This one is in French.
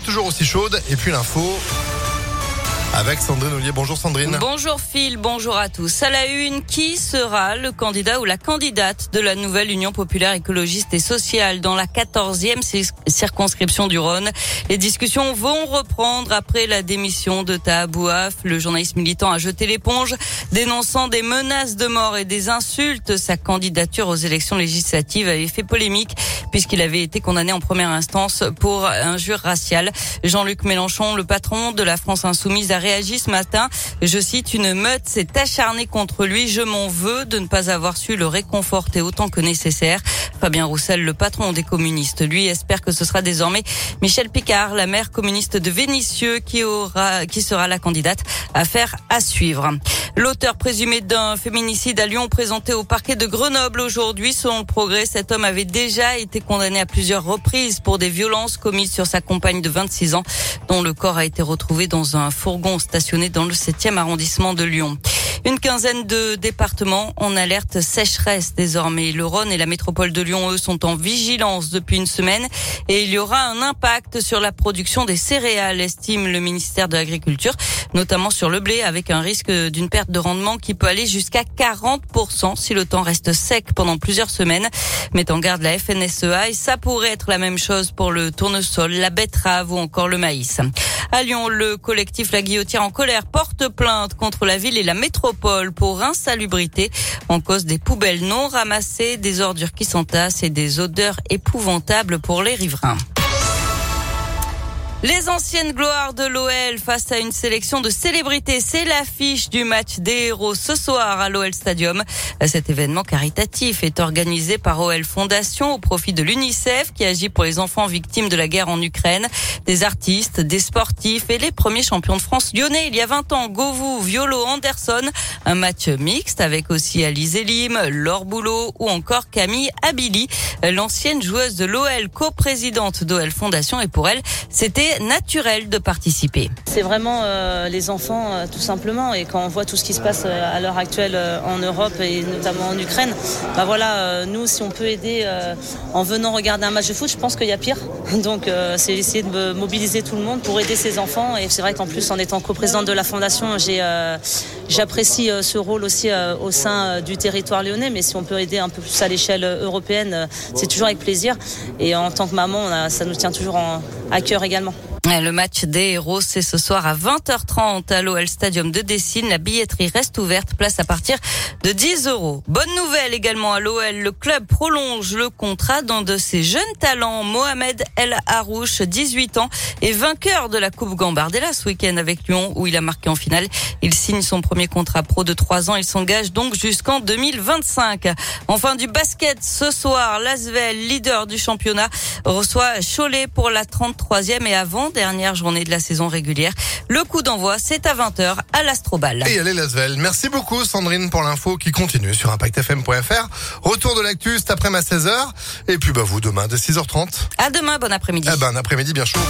toujours aussi chaude. Et puis l'info avec Sandrine Ollier. Bonjour Sandrine. Bonjour Phil, bonjour à tous. À la une, qui sera le candidat ou la candidate de la nouvelle Union populaire écologiste et sociale dans la 14e circonscription du Rhône? Les discussions vont reprendre après la démission de Tahabouaf. Le journaliste militant a jeté l'éponge, dénonçant des menaces de mort et des insultes. Sa candidature aux élections législatives avait fait polémique puisqu'il avait été condamné en première instance pour injure raciale. Jean-Luc Mélenchon, le patron de la France insoumise, a réagi ce matin. Je cite, une meute s'est acharnée contre lui. Je m'en veux de ne pas avoir su le réconforter autant que nécessaire. Fabien Roussel, le patron des communistes, lui espère que ce sera désormais Michel Picard, la maire communiste de Vénissieux, qui aura, qui sera la candidate à faire à suivre. L'auteur présumé d'un féminicide à Lyon présenté au parquet de Grenoble aujourd'hui. Selon le progrès, cet homme avait déjà été condamné à plusieurs reprises pour des violences commises sur sa compagne de 26 ans, dont le corps a été retrouvé dans un fourgon stationné dans le 7e arrondissement de Lyon. Une quinzaine de départements en alerte sécheresse désormais. Le Rhône et la métropole de Lyon, eux, sont en vigilance depuis une semaine et il y aura un impact sur la production des céréales, estime le ministère de l'Agriculture, notamment sur le blé avec un risque d'une perte de rendement qui peut aller jusqu'à 40% si le temps reste sec pendant plusieurs semaines. Met en garde la FNSEA et ça pourrait être la même chose pour le tournesol, la betterave ou encore le maïs. À Lyon, le collectif La Guillotière en colère porte plainte contre la ville et la métropole pour insalubrité en cause des poubelles non ramassées, des ordures qui s'entassent et des odeurs épouvantables pour les riverains. Les anciennes gloires de l'OL face à une sélection de célébrités. C'est l'affiche du match des héros ce soir à l'OL Stadium. Cet événement caritatif est organisé par OL Fondation au profit de l'UNICEF qui agit pour les enfants victimes de la guerre en Ukraine. Des artistes, des sportifs et les premiers champions de France lyonnais il y a 20 ans. Govou, Violo, Anderson. Un match mixte avec aussi Alice Elim, Laure Boulot ou encore Camille Abili, l'ancienne joueuse de l'OL, coprésidente d'OL Fondation. Et pour elle, c'était naturel de participer. C'est vraiment euh, les enfants euh, tout simplement et quand on voit tout ce qui se passe euh, à l'heure actuelle en Europe et notamment en Ukraine, bah voilà, nous si on peut aider en venant regarder un match de foot, je pense qu'il y a pire. Donc c'est essayer de mobiliser tout le monde pour aider ces enfants. Et c'est vrai qu'en plus en étant coprésidente de la fondation, j'ai j'apprécie ce rôle aussi au sein du territoire lyonnais, mais si on peut aider un peu plus à l'échelle européenne, c'est toujours avec plaisir. Et en tant que maman, ça nous tient toujours à cœur également. Le match des héros, c'est ce soir à 20h30 à l'OL Stadium de Dessine. La billetterie reste ouverte, place à partir de 10 euros. Bonne nouvelle également à l'OL. Le club prolonge le contrat d'un de ses jeunes talents, Mohamed El Harouche, 18 ans, et vainqueur de la Coupe Gambardella ce week-end avec Lyon où il a marqué en finale. Il signe son premier contrat pro de 3 ans. Il s'engage donc jusqu'en 2025. Enfin du basket ce soir, Lasvel, leader du championnat, reçoit Cholet pour la 33e et avant dernière journée de la saison régulière. Le coup d'envoi, c'est à 20h à l'Astrobal. Et allez Lasvel. Merci beaucoup Sandrine pour l'info qui continue sur impactfm.fr. Retour de l'actu cet après-midi à 16h. Et puis bah vous demain de 6h30. À demain, bon après-midi. Eh ben, un après-midi bien chaud.